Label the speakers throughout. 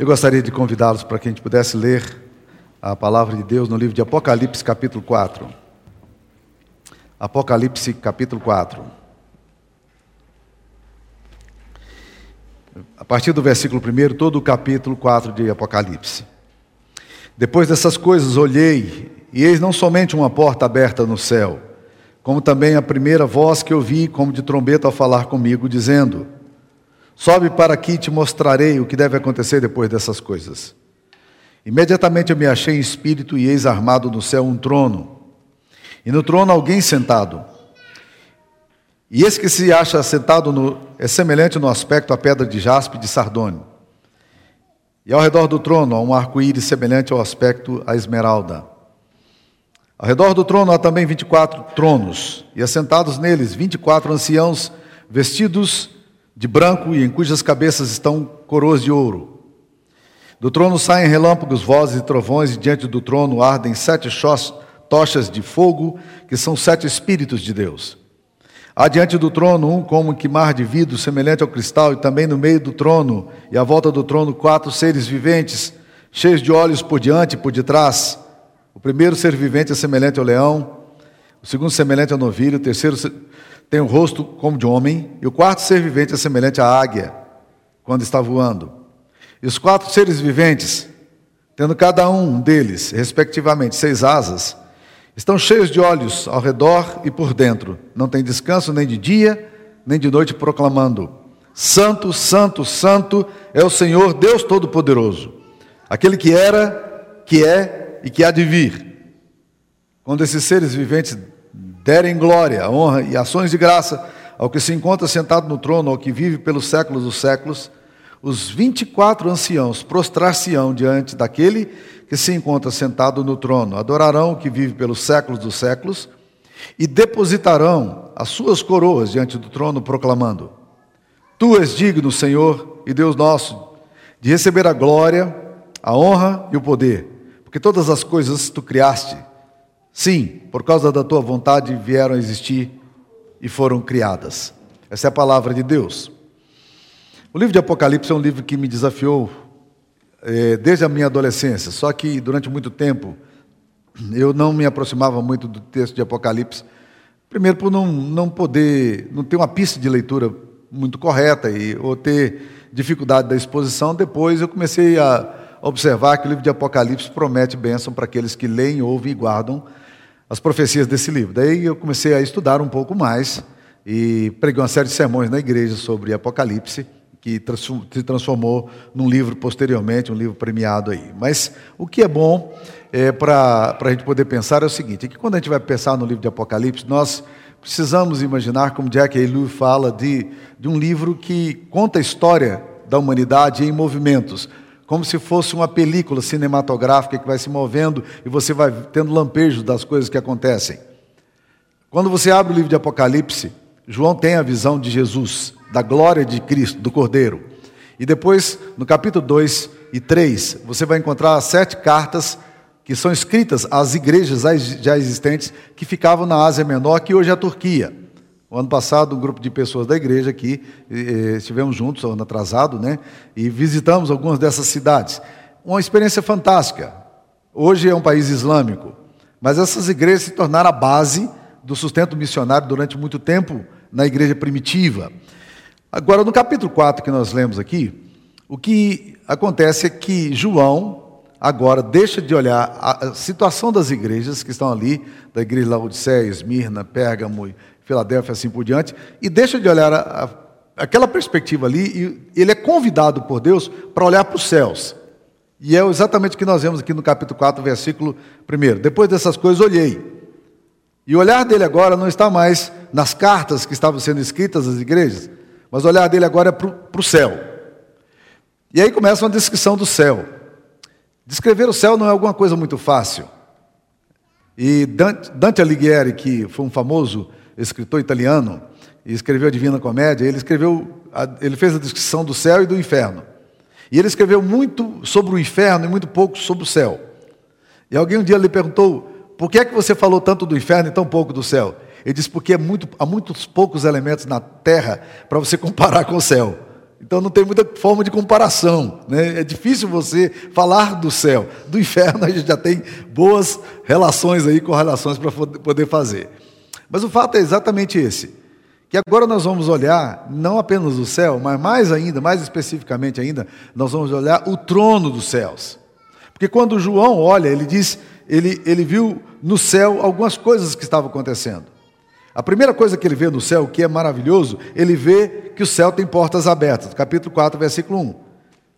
Speaker 1: Eu gostaria de convidá-los para que a gente pudesse ler a palavra de Deus no livro de Apocalipse, capítulo 4. Apocalipse, capítulo 4. A partir do versículo 1, todo o capítulo 4 de Apocalipse. Depois dessas coisas, olhei, e eis não somente uma porta aberta no céu, como também a primeira voz que ouvi, como de trombeta, ao falar comigo, dizendo: Sobe para aqui e te mostrarei o que deve acontecer depois dessas coisas. Imediatamente eu me achei em espírito e eis armado no céu um trono. E no trono alguém sentado. E esse que se acha sentado no, é semelhante no aspecto à pedra de jaspe de sardônio. E ao redor do trono há um arco-íris semelhante ao aspecto à esmeralda. Ao redor do trono há também 24 tronos, e assentados neles 24 anciãos vestidos de branco e em cujas cabeças estão coroas de ouro. Do trono saem relâmpagos, vozes e trovões, e diante do trono ardem sete tochas de fogo, que são sete espíritos de Deus. Há diante do trono um como que mar de vidro, semelhante ao cristal, e também no meio do trono e à volta do trono quatro seres viventes, cheios de olhos por diante e por detrás. O primeiro ser vivente é semelhante ao leão, o segundo semelhante ao novilho, o terceiro tem o rosto como de homem, e o quarto ser vivente é semelhante à águia, quando está voando. E os quatro seres viventes, tendo cada um deles, respectivamente, seis asas, estão cheios de olhos ao redor e por dentro. Não tem descanso nem de dia, nem de noite, proclamando: Santo, Santo, Santo é o Senhor Deus Todo-Poderoso, aquele que era, que é e que há de vir. Quando esses seres viventes derem glória, honra e ações de graça ao que se encontra sentado no trono, ao que vive pelos séculos dos séculos, os 24 anciãos prostrar-se-ão diante daquele que se encontra sentado no trono, adorarão o que vive pelos séculos dos séculos e depositarão as suas coroas diante do trono, proclamando: Tu és digno, Senhor e Deus nosso, de receber a glória, a honra e o poder, porque todas as coisas tu criaste Sim, por causa da tua vontade vieram a existir e foram criadas. Essa é a palavra de Deus. O livro de Apocalipse é um livro que me desafiou é, desde a minha adolescência, só que durante muito tempo eu não me aproximava muito do texto de Apocalipse, primeiro por não, não poder, não ter uma pista de leitura muito correta e, ou ter dificuldade da exposição, depois eu comecei a observar que o livro de Apocalipse promete bênção para aqueles que leem, ouvem e guardam as profecias desse livro. Daí eu comecei a estudar um pouco mais e preguei uma série de sermões na igreja sobre Apocalipse, que se transformou num livro posteriormente, um livro premiado aí. Mas o que é bom é, para a gente poder pensar é o seguinte: é que quando a gente vai pensar no livro de Apocalipse, nós precisamos imaginar, como Jack Aylu fala, de, de um livro que conta a história da humanidade em movimentos como se fosse uma película cinematográfica que vai se movendo e você vai tendo lampejos das coisas que acontecem. Quando você abre o livro de Apocalipse, João tem a visão de Jesus, da glória de Cristo, do Cordeiro. E depois, no capítulo 2 e 3, você vai encontrar sete cartas que são escritas às igrejas já existentes que ficavam na Ásia Menor, que hoje é a Turquia. O ano passado, um grupo de pessoas da igreja aqui, eh, estivemos juntos, ano atrasado, né? E visitamos algumas dessas cidades. Uma experiência fantástica. Hoje é um país islâmico, mas essas igrejas se tornaram a base do sustento missionário durante muito tempo na igreja primitiva. Agora, no capítulo 4 que nós lemos aqui, o que acontece é que João agora deixa de olhar a situação das igrejas que estão ali, da igreja Laodiceia, Esmirna, Pérgamo Filadélfia, assim por diante, e deixa de olhar a, a, aquela perspectiva ali, e ele é convidado por Deus para olhar para os céus. E é exatamente o que nós vemos aqui no capítulo 4, versículo 1. Depois dessas coisas, olhei. E o olhar dele agora não está mais nas cartas que estavam sendo escritas às igrejas, mas o olhar dele agora é para o céu. E aí começa uma descrição do céu. Descrever o céu não é alguma coisa muito fácil. E Dante, Dante Alighieri, que foi um famoso escritor italiano, e escreveu a Divina Comédia, ele escreveu, ele fez a descrição do céu e do inferno. E ele escreveu muito sobre o inferno e muito pouco sobre o céu. E alguém um dia lhe perguntou: por que é que você falou tanto do inferno e tão pouco do céu? Ele disse: porque é muito, há muitos poucos elementos na terra para você comparar com o céu. Então não tem muita forma de comparação. Né? É difícil você falar do céu. Do inferno a gente já tem boas relações aí, correlações para poder fazer. Mas o fato é exatamente esse. Que agora nós vamos olhar não apenas o céu, mas mais ainda, mais especificamente ainda, nós vamos olhar o trono dos céus. Porque quando João olha, ele diz, ele, ele viu no céu algumas coisas que estavam acontecendo. A primeira coisa que ele vê no céu, que é maravilhoso, ele vê que o céu tem portas abertas. Capítulo 4, versículo 1.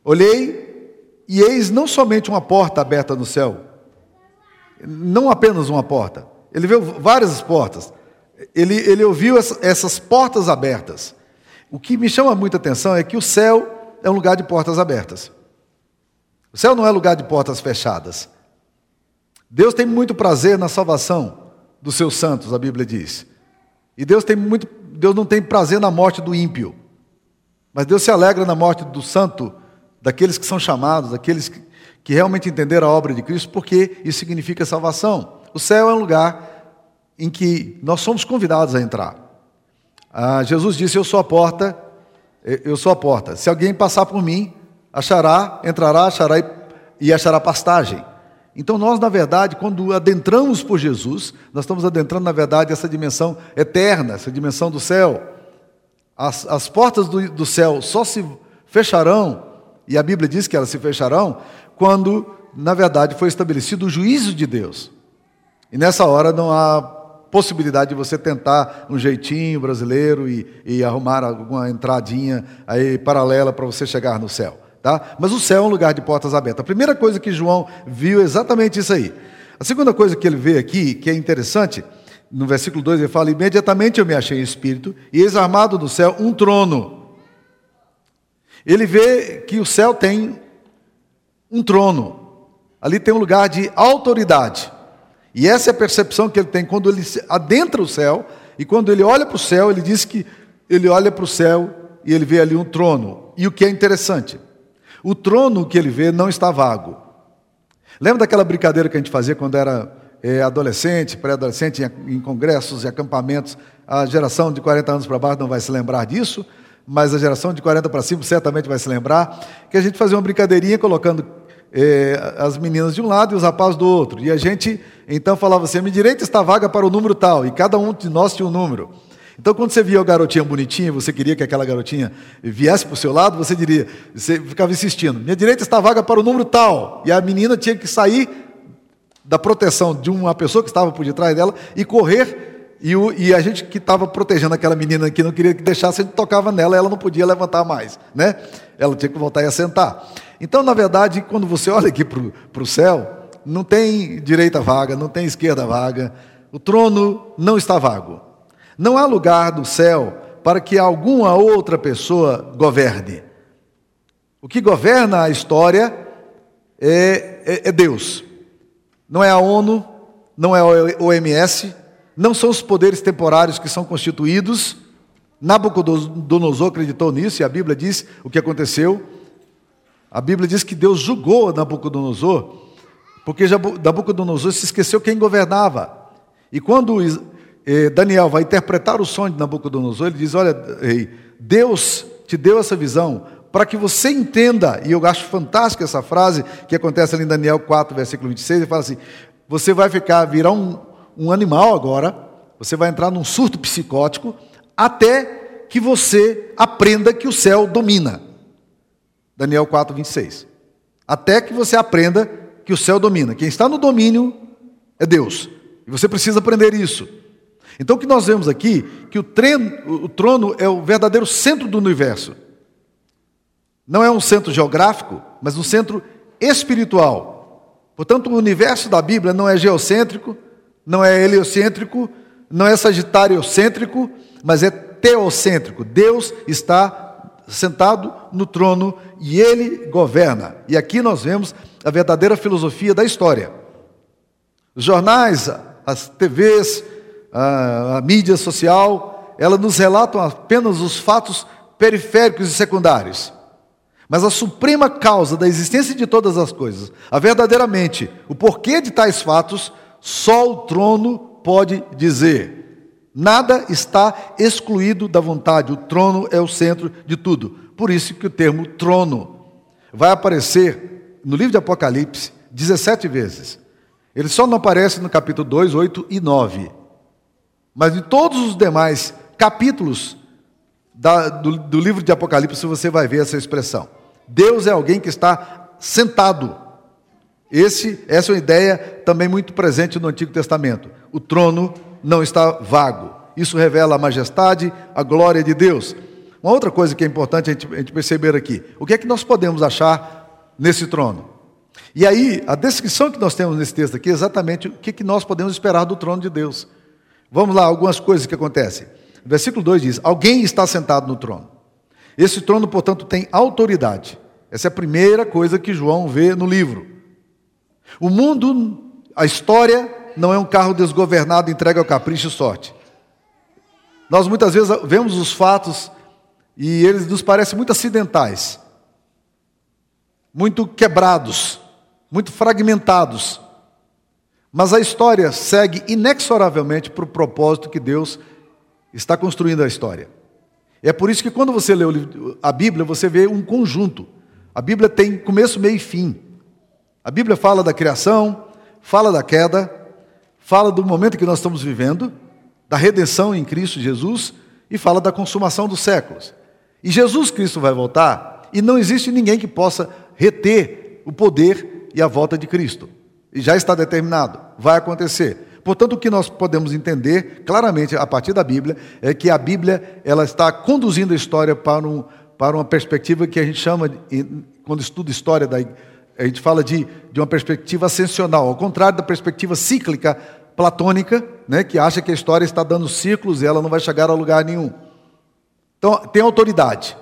Speaker 1: Olhei e eis não somente uma porta aberta no céu, não apenas uma porta. Ele viu várias portas. Ele, ele ouviu essas portas abertas. O que me chama muita atenção é que o céu é um lugar de portas abertas. O céu não é lugar de portas fechadas. Deus tem muito prazer na salvação dos seus santos, a Bíblia diz. E Deus tem muito, Deus não tem prazer na morte do ímpio. Mas Deus se alegra na morte do santo, daqueles que são chamados, daqueles que, que realmente entenderam a obra de Cristo, porque isso significa salvação. O céu é um lugar em que nós somos convidados a entrar. Ah, Jesus disse: Eu sou a porta, eu sou a porta. Se alguém passar por mim, achará, entrará, achará e, e achará pastagem. Então, nós, na verdade, quando adentramos por Jesus, nós estamos adentrando, na verdade, essa dimensão eterna, essa dimensão do céu. As, as portas do, do céu só se fecharão, e a Bíblia diz que elas se fecharão, quando, na verdade, foi estabelecido o juízo de Deus. E nessa hora não há possibilidade de você tentar um jeitinho brasileiro e, e arrumar alguma entradinha aí paralela para você chegar no céu. Tá? Mas o céu é um lugar de portas abertas. A primeira coisa que João viu é exatamente isso aí. A segunda coisa que ele vê aqui, que é interessante, no versículo 2 ele fala: Imediatamente eu me achei em espírito, e eis armado no céu um trono. Ele vê que o céu tem um trono, ali tem um lugar de autoridade. E essa é a percepção que ele tem quando ele adentra o céu, e quando ele olha para o céu, ele diz que ele olha para o céu e ele vê ali um trono. E o que é interessante, o trono que ele vê não está vago. Lembra daquela brincadeira que a gente fazia quando era é, adolescente, pré-adolescente, em, em congressos e acampamentos? A geração de 40 anos para baixo não vai se lembrar disso, mas a geração de 40 para cima certamente vai se lembrar, que a gente fazia uma brincadeirinha colocando é, as meninas de um lado e os rapazes do outro. E a gente então falava assim: minha direita está vaga para o número tal, e cada um de nós tinha um número. Então, quando você via a garotinha bonitinha, você queria que aquela garotinha viesse para o seu lado, você diria, você ficava insistindo: minha direita está vaga para o número tal. E a menina tinha que sair da proteção de uma pessoa que estava por detrás dela e correr. E, o, e a gente que estava protegendo aquela menina que não queria que deixasse, a gente tocava nela, ela não podia levantar mais, né? Ela tinha que voltar e assentar. Então, na verdade, quando você olha aqui para o céu, não tem direita vaga, não tem esquerda vaga, o trono não está vago. Não há lugar do céu para que alguma outra pessoa governe. O que governa a história é, é, é Deus. Não é a ONU, não é a OMS, não são os poderes temporários que são constituídos. Nabucodonosor acreditou nisso e a Bíblia diz o que aconteceu. A Bíblia diz que Deus julgou Nabucodonosor, porque Nabucodonosor se esqueceu quem governava. E quando eh, Daniel vai interpretar o sonho de Nabucodonosor, ele diz: Olha, rei, Deus te deu essa visão para que você entenda, e eu acho fantástica essa frase que acontece ali em Daniel 4, versículo 26, ele fala assim: Você vai ficar, virar um, um animal agora, você vai entrar num surto psicótico, até que você aprenda que o céu domina. Daniel 4, 26. Até que você aprenda que o céu domina. Quem está no domínio é Deus. E você precisa aprender isso. Então o que nós vemos aqui, que o, treino, o trono é o verdadeiro centro do universo. Não é um centro geográfico, mas um centro espiritual. Portanto, o universo da Bíblia não é geocêntrico, não é heliocêntrico, não é sagitariocêntrico, mas é teocêntrico. Deus está sentado no trono e ele governa. E aqui nós vemos a verdadeira filosofia da história. Os jornais, as TVs, a, a mídia social, ela nos relatam apenas os fatos periféricos e secundários. Mas a suprema causa da existência de todas as coisas, a verdadeiramente o porquê de tais fatos, só o trono pode dizer. Nada está excluído da vontade, o trono é o centro de tudo. Por isso que o termo trono vai aparecer no livro de Apocalipse 17 vezes. Ele só não aparece no capítulo 2, 8 e 9. Mas em todos os demais capítulos da, do, do livro de Apocalipse você vai ver essa expressão. Deus é alguém que está sentado. Esse, essa é uma ideia também muito presente no Antigo Testamento. O trono não está vago. Isso revela a majestade, a glória de Deus. Uma outra coisa que é importante a gente, a gente perceber aqui: o que é que nós podemos achar nesse trono? E aí, a descrição que nós temos nesse texto aqui é exatamente o que, é que nós podemos esperar do trono de Deus. Vamos lá, algumas coisas que acontecem. O versículo 2 diz: Alguém está sentado no trono. Esse trono, portanto, tem autoridade. Essa é a primeira coisa que João vê no livro. O mundo, a história, não é um carro desgovernado entregue ao capricho e sorte. Nós muitas vezes vemos os fatos e eles nos parecem muito acidentais, muito quebrados, muito fragmentados. Mas a história segue inexoravelmente para o propósito que Deus está construindo a história. É por isso que quando você lê a Bíblia, você vê um conjunto. A Bíblia tem começo, meio e fim. A Bíblia fala da criação, fala da queda, fala do momento que nós estamos vivendo, da redenção em Cristo Jesus e fala da consumação dos séculos. E Jesus Cristo vai voltar e não existe ninguém que possa reter o poder e a volta de Cristo. E já está determinado, vai acontecer. Portanto, o que nós podemos entender claramente a partir da Bíblia é que a Bíblia ela está conduzindo a história para, um, para uma perspectiva que a gente chama, quando estuda história, da, a gente fala de, de uma perspectiva ascensional, ao contrário da perspectiva cíclica platônica, né, que acha que a história está dando ciclos e ela não vai chegar a lugar nenhum. Então, tem autoridade.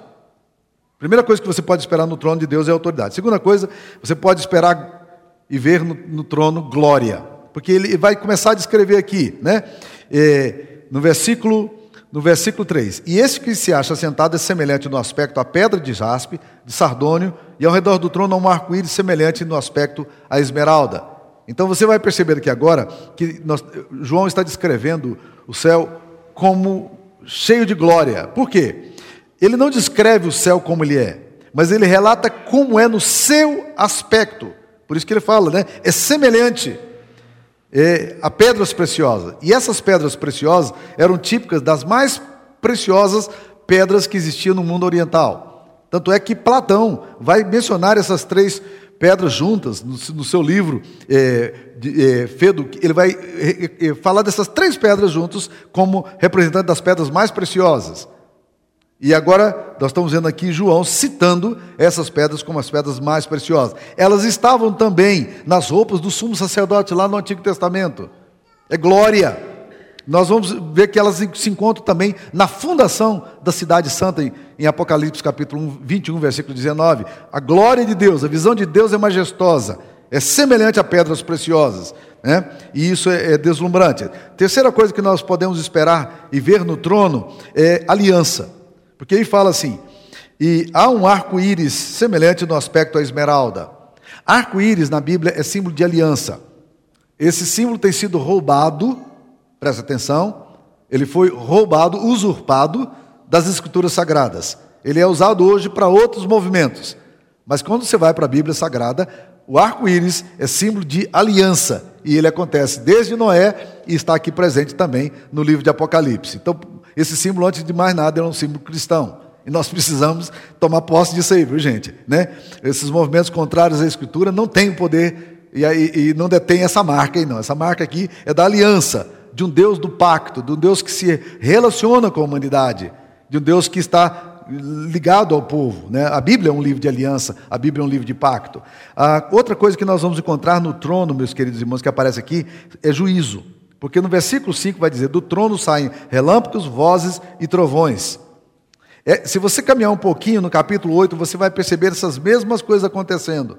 Speaker 1: Primeira coisa que você pode esperar no trono de Deus é autoridade. Segunda coisa, você pode esperar e ver no, no trono glória. Porque ele vai começar a descrever aqui, né? É, no versículo no versículo 3: E esse que se acha sentado é semelhante no aspecto à pedra de jaspe, de sardônio, e ao redor do trono há um arco-íris semelhante no aspecto à esmeralda. Então você vai perceber aqui agora que nós, João está descrevendo o céu como cheio de glória. Por quê? Ele não descreve o céu como ele é, mas ele relata como é no seu aspecto. Por isso que ele fala, né? É semelhante é, a pedras preciosas. E essas pedras preciosas eram típicas das mais preciosas pedras que existiam no mundo oriental. Tanto é que Platão vai mencionar essas três pedras juntas no, no seu livro é, de, é, Fedo, ele vai é, é, falar dessas três pedras juntos como representante das pedras mais preciosas. E agora nós estamos vendo aqui João citando essas pedras como as pedras mais preciosas. Elas estavam também nas roupas do sumo sacerdote lá no Antigo Testamento. É glória. Nós vamos ver que elas se encontram também na fundação da cidade santa, em Apocalipse capítulo 21, versículo 19. A glória de Deus, a visão de Deus é majestosa, é semelhante a pedras preciosas, né? e isso é, é deslumbrante. Terceira coisa que nós podemos esperar e ver no trono é aliança, porque ele fala assim: e há um arco-íris semelhante no aspecto à esmeralda. Arco-íris na Bíblia é símbolo de aliança. Esse símbolo tem sido roubado presta atenção, ele foi roubado, usurpado das escrituras sagradas. Ele é usado hoje para outros movimentos. Mas quando você vai para a Bíblia Sagrada, o arco-íris é símbolo de aliança. E ele acontece desde Noé e está aqui presente também no livro de Apocalipse. Então, esse símbolo, antes de mais nada, é um símbolo cristão. E nós precisamos tomar posse disso aí, viu, gente? Né? Esses movimentos contrários à Escritura não têm o poder e, e, e não detêm essa marca aí, não. Essa marca aqui é da aliança de um Deus do pacto, de um Deus que se relaciona com a humanidade, de um Deus que está ligado ao povo. Né? A Bíblia é um livro de aliança, a Bíblia é um livro de pacto. A outra coisa que nós vamos encontrar no trono, meus queridos irmãos, que aparece aqui, é juízo. Porque no versículo 5 vai dizer: Do trono saem relâmpagos, vozes e trovões. É, se você caminhar um pouquinho no capítulo 8, você vai perceber essas mesmas coisas acontecendo.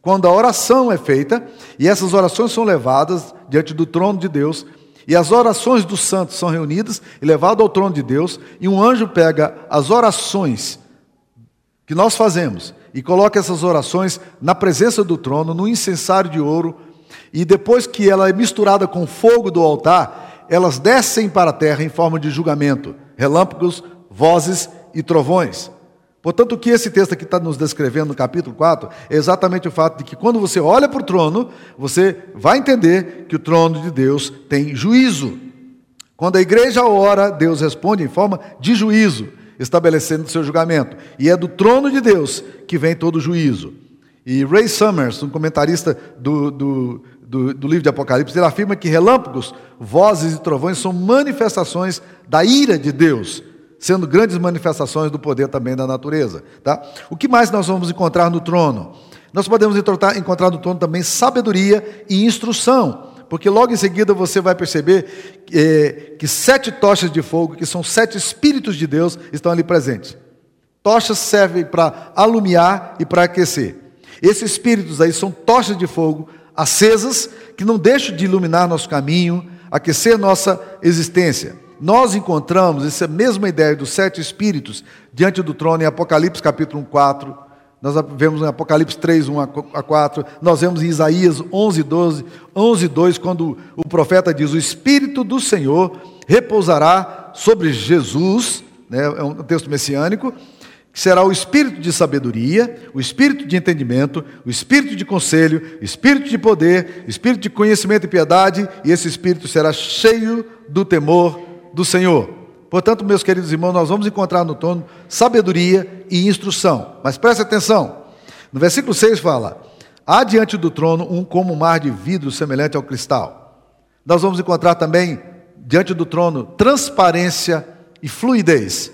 Speaker 1: Quando a oração é feita, e essas orações são levadas diante do trono de Deus, e as orações dos santos são reunidas e levadas ao trono de Deus, e um anjo pega as orações que nós fazemos e coloca essas orações na presença do trono, no incensário de ouro, e depois que ela é misturada com o fogo do altar, elas descem para a terra em forma de julgamento, relâmpagos, vozes e trovões. Portanto, o que esse texto aqui está nos descrevendo no capítulo 4 é exatamente o fato de que quando você olha para o trono, você vai entender que o trono de Deus tem juízo. Quando a igreja ora, Deus responde em forma de juízo, estabelecendo seu julgamento. E é do trono de Deus que vem todo o juízo. E Ray Summers, um comentarista do, do, do, do, livro de Apocalipse, ele afirma que relâmpagos, vozes e trovões são manifestações da ira de Deus sendo grandes manifestações do poder também da natureza. Tá? O que mais nós vamos encontrar no trono? Nós podemos encontrar no trono também sabedoria e instrução, porque logo em seguida você vai perceber que, que sete tochas de fogo, que são sete espíritos de Deus, estão ali presentes. Tochas servem para alumiar e para aquecer. Esses espíritos aí são tochas de fogo acesas que não deixam de iluminar nosso caminho, aquecer nossa existência. Nós encontramos essa mesma ideia dos sete espíritos diante do trono em Apocalipse capítulo 1, 4. Nós vemos em Apocalipse 3, 1 a 4. Nós vemos em Isaías 11, 12, 11, 2, quando o profeta diz: O Espírito do Senhor repousará sobre Jesus, né, é um texto messiânico, que será o espírito de sabedoria, o espírito de entendimento, o espírito de conselho, o espírito de poder, o espírito de conhecimento e piedade, e esse espírito será cheio do temor do Senhor. Portanto, meus queridos irmãos, nós vamos encontrar no trono sabedoria e instrução. Mas preste atenção. No versículo 6 fala: Há diante do trono um como um mar de vidro semelhante ao cristal. Nós vamos encontrar também diante do trono transparência e fluidez.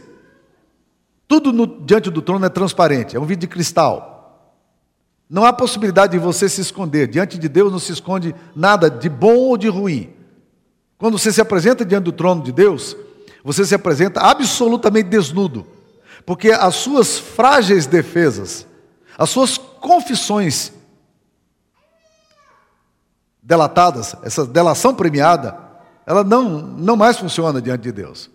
Speaker 1: Tudo no, diante do trono é transparente, é um vidro de cristal. Não há possibilidade de você se esconder. Diante de Deus não se esconde nada de bom ou de ruim. Quando você se apresenta diante do trono de Deus, você se apresenta absolutamente desnudo, porque as suas frágeis defesas, as suas confissões delatadas, essa delação premiada, ela não, não mais funciona diante de Deus.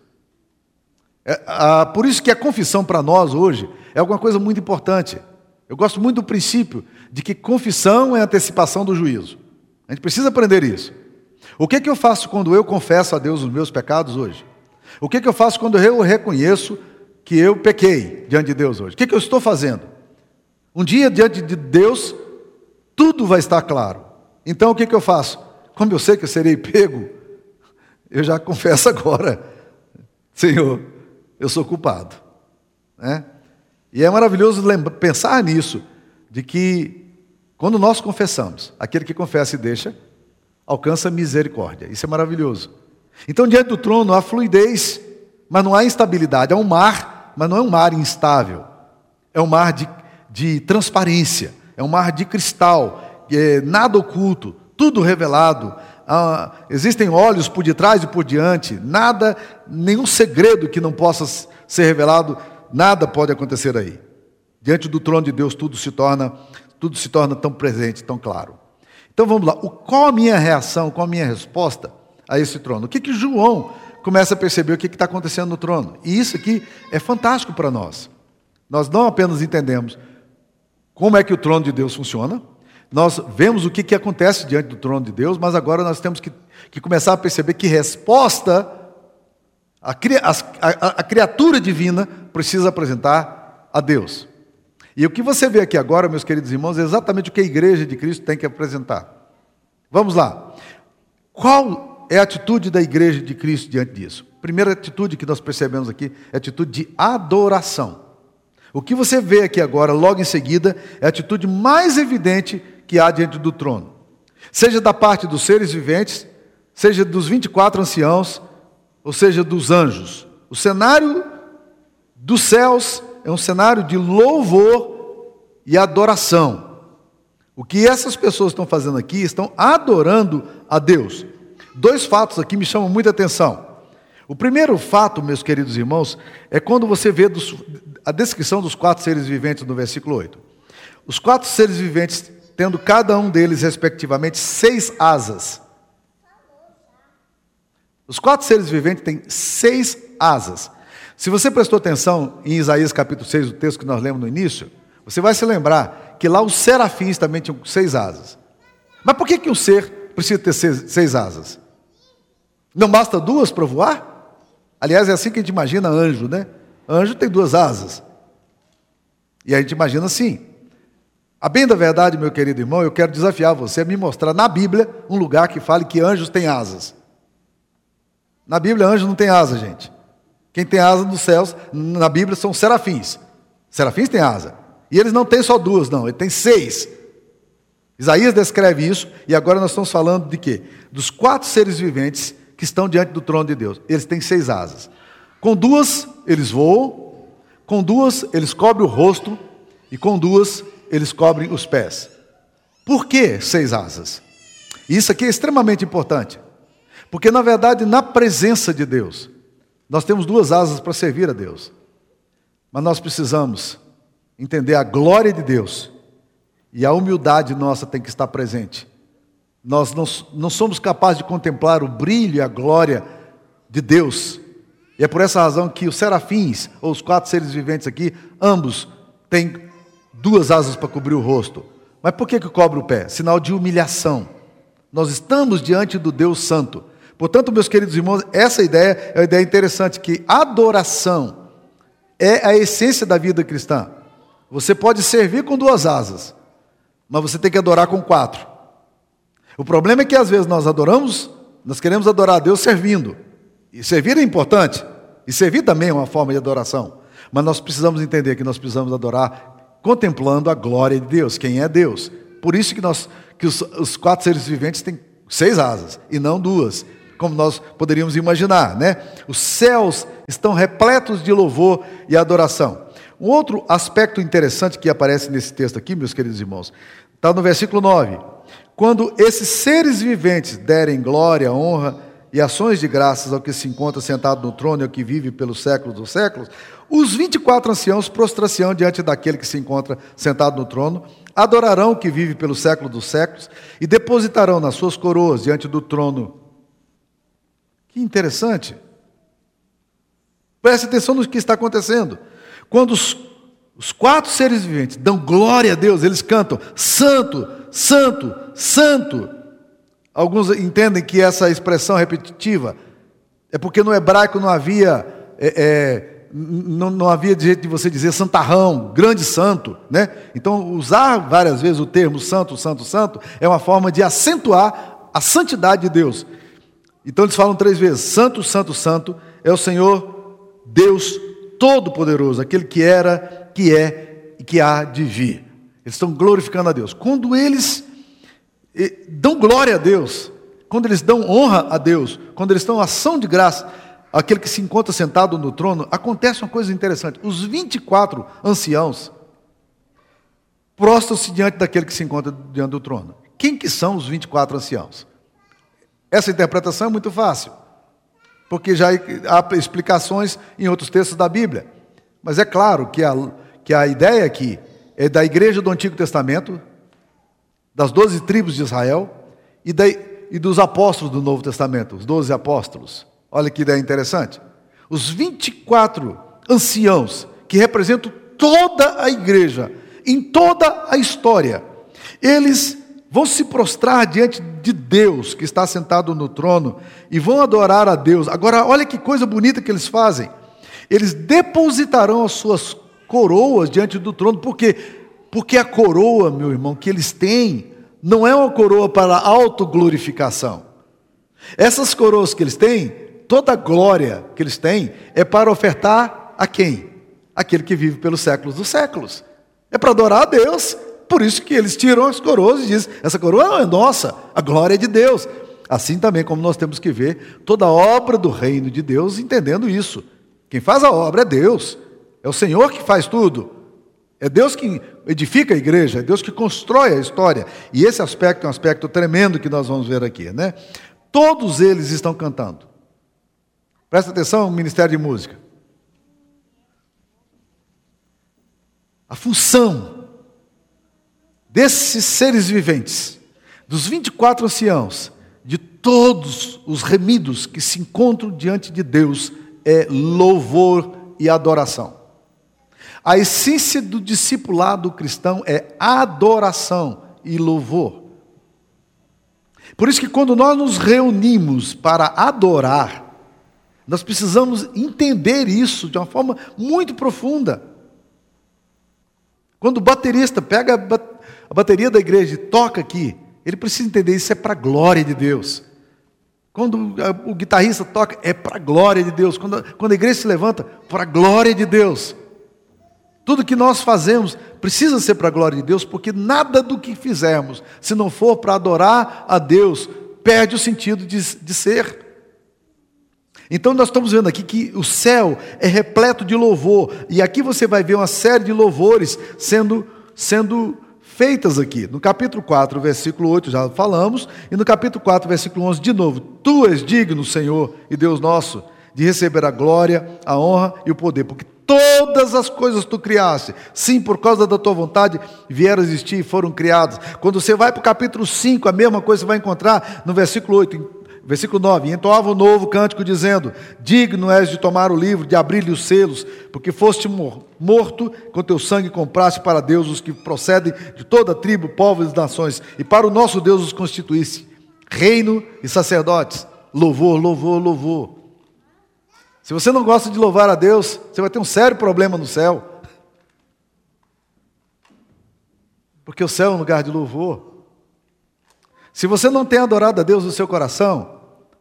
Speaker 1: É, a, por isso que a confissão para nós hoje é alguma coisa muito importante. Eu gosto muito do princípio de que confissão é antecipação do juízo. A gente precisa aprender isso. O que, que eu faço quando eu confesso a Deus os meus pecados hoje? O que, que eu faço quando eu reconheço que eu pequei diante de Deus hoje? O que, que eu estou fazendo? Um dia diante de Deus, tudo vai estar claro. Então o que, que eu faço? Como eu sei que eu serei pego, eu já confesso agora, Senhor, eu sou culpado. Né? E é maravilhoso pensar nisso, de que quando nós confessamos, aquele que confessa e deixa, alcança misericórdia. Isso é maravilhoso. Então, diante do trono há fluidez, mas não há instabilidade. Há um mar, mas não é um mar instável. É um mar de, de transparência, é um mar de cristal, é nada oculto, tudo revelado. Ah, existem olhos por detrás e por diante, nada, nenhum segredo que não possa ser revelado, nada pode acontecer aí. Diante do trono de Deus tudo se torna, tudo se torna tão presente, tão claro. Então vamos lá. qual a minha reação, qual a minha resposta a esse trono? O que, que João começa a perceber o que está acontecendo no trono? E isso aqui é fantástico para nós. Nós não apenas entendemos como é que o trono de Deus funciona, nós vemos o que, que acontece diante do trono de Deus, mas agora nós temos que, que começar a perceber que resposta a, a, a, criatura divina precisa apresentar a Deus. E o que você vê aqui agora, meus queridos irmãos, é exatamente o que a igreja de Cristo tem que apresentar. Vamos lá. Qual é a atitude da igreja de Cristo diante disso? Primeira atitude que nós percebemos aqui é a atitude de adoração. O que você vê aqui agora, logo em seguida, é a atitude mais evidente que há diante do trono. Seja da parte dos seres viventes, seja dos 24 anciãos, ou seja dos anjos. O cenário dos céus é um cenário de louvor e adoração. O que essas pessoas estão fazendo aqui, estão adorando a Deus. Dois fatos aqui me chamam muita atenção. O primeiro fato, meus queridos irmãos, é quando você vê a descrição dos quatro seres viventes no versículo 8. Os quatro seres viventes, tendo cada um deles, respectivamente, seis asas. Os quatro seres viventes têm seis asas. Se você prestou atenção em Isaías capítulo 6, o texto que nós lemos no início, você vai se lembrar que lá os serafins também tinham seis asas. Mas por que, que um ser precisa ter seis, seis asas? Não basta duas para voar? Aliás, é assim que a gente imagina anjo, né? Anjo tem duas asas. E a gente imagina assim. A bem da verdade, meu querido irmão, eu quero desafiar você a me mostrar na Bíblia um lugar que fale que anjos têm asas. Na Bíblia, anjo não tem asa, gente. Quem tem asa nos céus, na Bíblia, são serafins. Serafins têm asa. E eles não têm só duas, não, ele tem seis. Isaías descreve isso, e agora nós estamos falando de quê? Dos quatro seres viventes que estão diante do trono de Deus. Eles têm seis asas. Com duas, eles voam, com duas, eles cobrem o rosto, e com duas, eles cobrem os pés. Por que seis asas? Isso aqui é extremamente importante. Porque, na verdade, na presença de Deus, nós temos duas asas para servir a Deus. Mas nós precisamos entender a glória de Deus e a humildade nossa tem que estar presente. Nós não, não somos capazes de contemplar o brilho e a glória de Deus. E é por essa razão que os serafins, ou os quatro seres viventes aqui, ambos têm duas asas para cobrir o rosto. Mas por que, que cobre o pé? Sinal de humilhação. Nós estamos diante do Deus Santo. Portanto, meus queridos irmãos, essa ideia é uma ideia interessante, que adoração é a essência da vida cristã. Você pode servir com duas asas, mas você tem que adorar com quatro. O problema é que às vezes nós adoramos, nós queremos adorar a Deus servindo. E servir é importante, e servir também é uma forma de adoração. Mas nós precisamos entender que nós precisamos adorar contemplando a glória de Deus, quem é Deus. Por isso que, nós, que os, os quatro seres viventes têm seis asas e não duas como nós poderíamos imaginar, né? Os céus estão repletos de louvor e adoração. Um outro aspecto interessante que aparece nesse texto aqui, meus queridos irmãos, está no versículo 9. Quando esses seres viventes derem glória, honra e ações de graças ao que se encontra sentado no trono e ao que vive pelos séculos dos séculos, os 24 anciãos prostrar-se-ão diante daquele que se encontra sentado no trono, adorarão o que vive pelos séculos dos séculos e depositarão nas suas coroas diante do trono que interessante. Preste atenção no que está acontecendo. Quando os, os quatro seres viventes dão glória a Deus, eles cantam Santo, Santo, Santo. Alguns entendem que essa expressão repetitiva é porque no hebraico não havia é, é, não, não, havia jeito de você dizer santarrão, grande santo, né? Então usar várias vezes o termo santo, santo, santo é uma forma de acentuar a santidade de Deus. Então eles falam três vezes: Santo, Santo, Santo é o Senhor Deus Todo-Poderoso, aquele que era, que é e que há de vir. Eles estão glorificando a Deus. Quando eles eh, dão glória a Deus, quando eles dão honra a Deus, quando eles dão ação de graça àquele que se encontra sentado no trono, acontece uma coisa interessante. Os 24 anciãos prostram-se diante daquele que se encontra diante do trono. Quem que são os 24 anciãos? Essa interpretação é muito fácil, porque já há explicações em outros textos da Bíblia. Mas é claro que a, que a ideia aqui é da igreja do Antigo Testamento, das doze tribos de Israel e, da, e dos apóstolos do Novo Testamento, os doze apóstolos. Olha que ideia interessante. Os 24 anciãos que representam toda a igreja, em toda a história, eles vão se prostrar diante de Deus que está sentado no trono e vão adorar a Deus. Agora, olha que coisa bonita que eles fazem. Eles depositarão as suas coroas diante do trono, porque porque a coroa, meu irmão, que eles têm não é uma coroa para autoglorificação. Essas coroas que eles têm, toda a glória que eles têm é para ofertar a quem? Aquele que vive pelos séculos dos séculos. É para adorar a Deus por isso que eles tiram as coroas e dizem: essa coroa não é nossa, a glória é de Deus. Assim também como nós temos que ver toda a obra do reino de Deus entendendo isso. Quem faz a obra é Deus, é o Senhor que faz tudo. É Deus que edifica a igreja, é Deus que constrói a história. E esse aspecto é um aspecto tremendo que nós vamos ver aqui, né? Todos eles estão cantando. Presta atenção, Ministério de Música. A função desses seres viventes, dos 24 anciãos, de todos os remidos que se encontram diante de Deus, é louvor e adoração. A essência do discipulado cristão é adoração e louvor. Por isso que quando nós nos reunimos para adorar, nós precisamos entender isso de uma forma muito profunda. Quando o baterista pega a bateria da igreja e toca aqui, ele precisa entender isso é para a glória de Deus. Quando o guitarrista toca, é para a glória de Deus. Quando, quando a igreja se levanta, para a glória de Deus. Tudo que nós fazemos precisa ser para a glória de Deus, porque nada do que fizermos, se não for para adorar a Deus, perde o sentido de, de ser. Então nós estamos vendo aqui que o céu é repleto de louvor, e aqui você vai ver uma série de louvores sendo, sendo feitas aqui. No capítulo 4, versículo 8, já falamos, e no capítulo 4, versículo 11, de novo: Tu és digno, Senhor e Deus nosso, de receber a glória, a honra e o poder, porque todas as coisas tu criaste, sim, por causa da tua vontade, vieram existir e foram criadas. Quando você vai para o capítulo 5, a mesma coisa você vai encontrar no versículo 8. Versículo 9: Entoava um novo cântico, dizendo: Digno és de tomar o livro, de abrir-lhe os selos, porque foste morto, com teu sangue compraste para Deus os que procedem de toda tribo, povos e nações, e para o nosso Deus os constituísse reino e sacerdotes. Louvor, louvor, louvor. Se você não gosta de louvar a Deus, você vai ter um sério problema no céu. Porque o céu é um lugar de louvor. Se você não tem adorado a Deus no seu coração,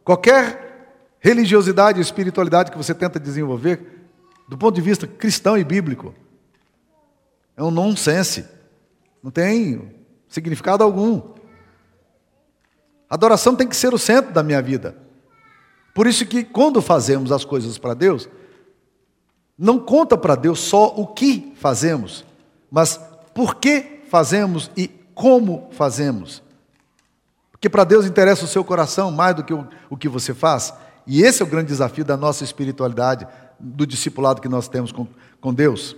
Speaker 1: Qualquer religiosidade e espiritualidade que você tenta desenvolver, do ponto de vista cristão e bíblico, é um nonsense. Não tem significado algum. Adoração tem que ser o centro da minha vida. Por isso que quando fazemos as coisas para Deus, não conta para Deus só o que fazemos, mas por que fazemos e como fazemos. Porque para Deus interessa o seu coração mais do que o, o que você faz. E esse é o grande desafio da nossa espiritualidade, do discipulado que nós temos com, com Deus.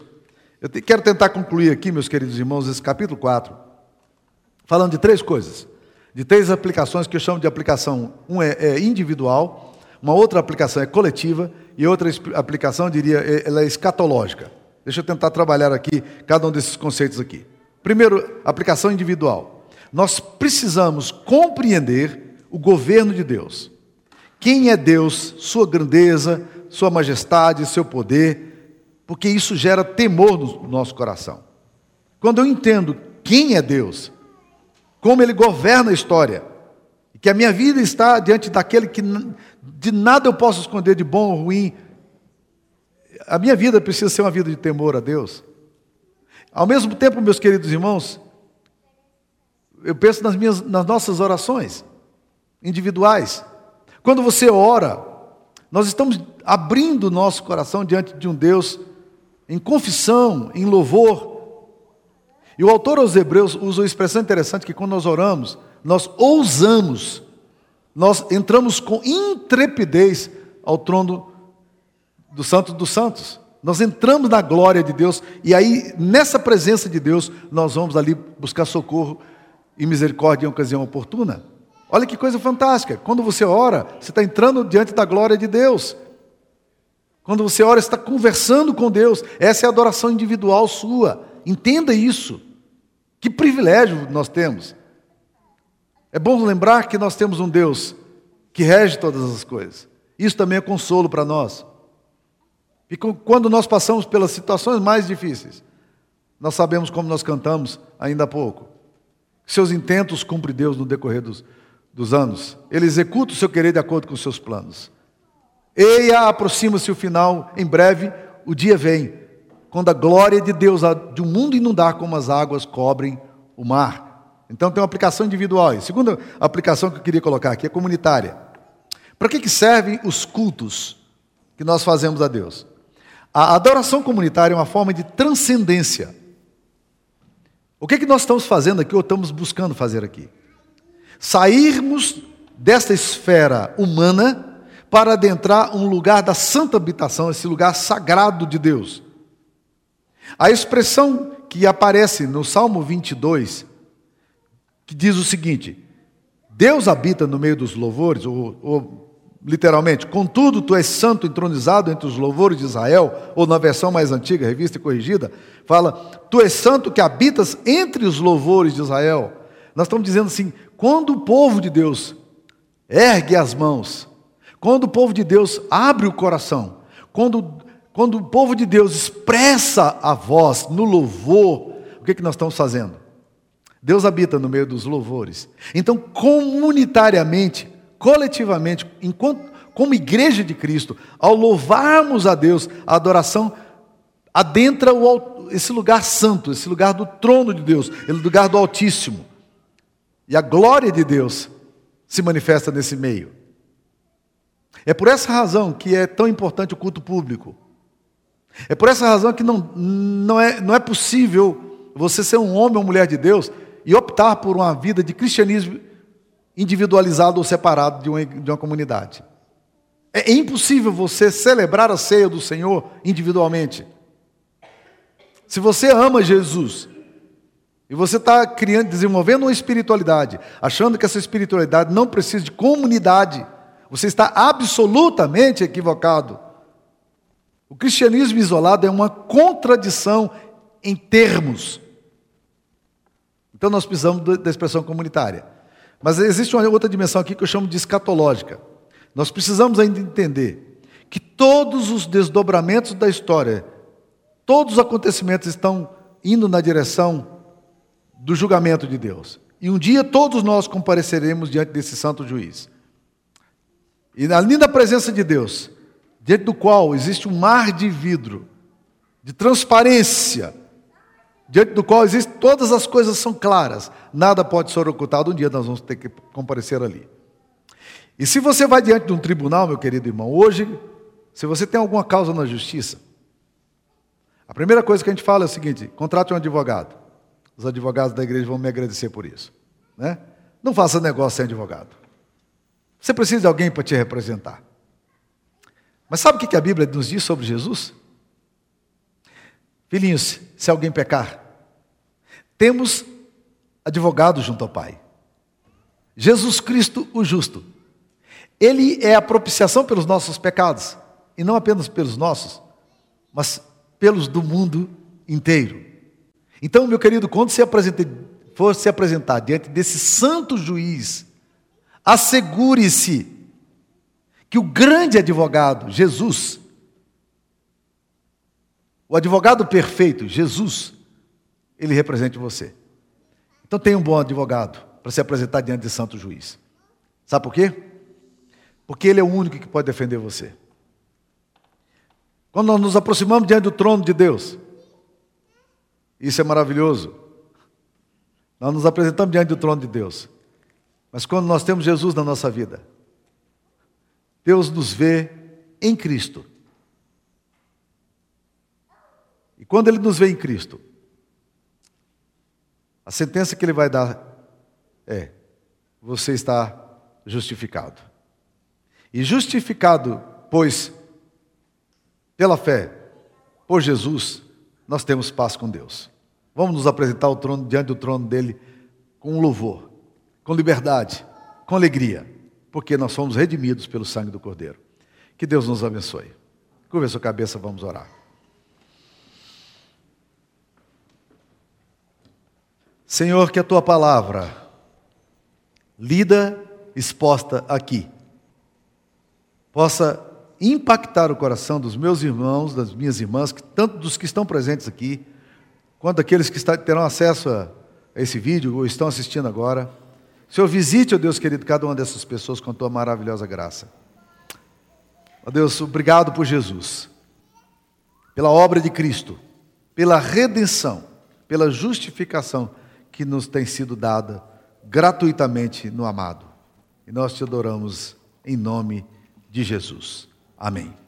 Speaker 1: Eu te, quero tentar concluir aqui, meus queridos irmãos, esse capítulo 4, falando de três coisas, de três aplicações que eu chamo de aplicação. Um é, é individual, uma outra aplicação é coletiva e outra aplicação, diria, é, ela é escatológica. Deixa eu tentar trabalhar aqui cada um desses conceitos aqui. Primeiro, aplicação individual. Nós precisamos compreender o governo de Deus. Quem é Deus, sua grandeza, sua majestade, seu poder, porque isso gera temor no nosso coração. Quando eu entendo quem é Deus, como Ele governa a história, que a minha vida está diante daquele que de nada eu posso esconder de bom ou ruim, a minha vida precisa ser uma vida de temor a Deus. Ao mesmo tempo, meus queridos irmãos, eu penso nas, minhas, nas nossas orações individuais. Quando você ora, nós estamos abrindo nosso coração diante de um Deus em confissão, em louvor. E o autor aos Hebreus usa uma expressão interessante que quando nós oramos, nós ousamos, nós entramos com intrepidez ao trono do Santo dos Santos. Nós entramos na glória de Deus e aí, nessa presença de Deus, nós vamos ali buscar socorro e misericórdia em ocasião oportuna. Olha que coisa fantástica. Quando você ora, você está entrando diante da glória de Deus. Quando você ora, você está conversando com Deus. Essa é a adoração individual sua. Entenda isso. Que privilégio nós temos. É bom lembrar que nós temos um Deus que rege todas as coisas. Isso também é consolo para nós. E quando nós passamos pelas situações mais difíceis, nós sabemos como nós cantamos ainda há pouco. Seus intentos cumpre Deus no decorrer dos, dos anos. Ele executa o seu querer de acordo com os seus planos. Eia, aproxima-se o final, em breve o dia vem, quando a glória de Deus de um mundo inundar como as águas cobrem o mar. Então tem uma aplicação individual. A segunda aplicação que eu queria colocar aqui é comunitária. Para que, que servem os cultos que nós fazemos a Deus? A adoração comunitária é uma forma de transcendência. O que, é que nós estamos fazendo aqui, ou estamos buscando fazer aqui? Sairmos desta esfera humana para adentrar um lugar da santa habitação, esse lugar sagrado de Deus. A expressão que aparece no Salmo 22, que diz o seguinte: Deus habita no meio dos louvores, ou, ou literalmente, contudo, tu és santo entronizado entre os louvores de Israel, ou na versão mais antiga, revista e corrigida, fala, tu és santo que habitas entre os louvores de Israel. Nós estamos dizendo assim, quando o povo de Deus ergue as mãos, quando o povo de Deus abre o coração, quando, quando o povo de Deus expressa a voz no louvor, que, que nós estamos fazendo? Deus habita no meio dos louvores. Então, comunitariamente, coletivamente, enquanto, como igreja de Cristo, ao louvarmos a Deus, a adoração adentra o, esse lugar santo, esse lugar do trono de Deus, esse lugar do Altíssimo. E a glória de Deus se manifesta nesse meio. É por essa razão que é tão importante o culto público. É por essa razão que não, não, é, não é possível você ser um homem ou mulher de Deus e optar por uma vida de cristianismo individualizado ou separado de uma, de uma comunidade. É impossível você celebrar a ceia do Senhor individualmente. Se você ama Jesus e você está criando, desenvolvendo uma espiritualidade, achando que essa espiritualidade não precisa de comunidade, você está absolutamente equivocado. O cristianismo isolado é uma contradição em termos. Então nós precisamos da expressão comunitária. Mas existe uma outra dimensão aqui que eu chamo de escatológica. Nós precisamos ainda entender que todos os desdobramentos da história, todos os acontecimentos estão indo na direção do julgamento de Deus. E um dia todos nós compareceremos diante desse santo juiz. E na presença de Deus, diante do qual existe um mar de vidro, de transparência, diante do qual existe, todas as coisas são claras, nada pode ser ocultado, um dia nós vamos ter que comparecer ali. E se você vai diante de um tribunal, meu querido irmão, hoje, se você tem alguma causa na justiça, a primeira coisa que a gente fala é o seguinte: contrate um advogado. Os advogados da igreja vão me agradecer por isso. Né? Não faça negócio sem advogado. Você precisa de alguém para te representar. Mas sabe o que a Bíblia nos diz sobre Jesus? Filhinhos, se alguém pecar, temos advogado junto ao Pai. Jesus Cristo, o justo. Ele é a propiciação pelos nossos pecados, e não apenas pelos nossos, mas pelos do mundo inteiro. Então, meu querido, quando você for se apresentar diante desse santo juiz, assegure-se que o grande advogado, Jesus, o advogado perfeito, Jesus, ele represente você. Então tenha um bom advogado para se apresentar diante de santo juiz. Sabe por quê? Porque ele é o único que pode defender você. Quando nós nos aproximamos diante do trono de Deus, isso é maravilhoso. Nós nos apresentamos diante do trono de Deus. Mas quando nós temos Jesus na nossa vida, Deus nos vê em Cristo. E quando Ele nos vê em Cristo, a sentença que Ele vai dar é: você está justificado. E justificado, pois, pela fé, por Jesus, nós temos paz com Deus. Vamos nos apresentar trono, diante do trono dele com louvor, com liberdade, com alegria, porque nós somos redimidos pelo sangue do Cordeiro. Que Deus nos abençoe. Curva sua cabeça, vamos orar. Senhor, que a tua palavra, lida, exposta aqui, possa impactar o coração dos meus irmãos, das minhas irmãs, tanto dos que estão presentes aqui, quanto daqueles que terão acesso a esse vídeo ou estão assistindo agora. Senhor, visite, ó Deus querido, cada uma dessas pessoas com a tua maravilhosa graça. Ó Deus, obrigado por Jesus, pela obra de Cristo, pela redenção, pela justificação que nos tem sido dada gratuitamente no amado. E nós te adoramos em nome de Jesus. Amém.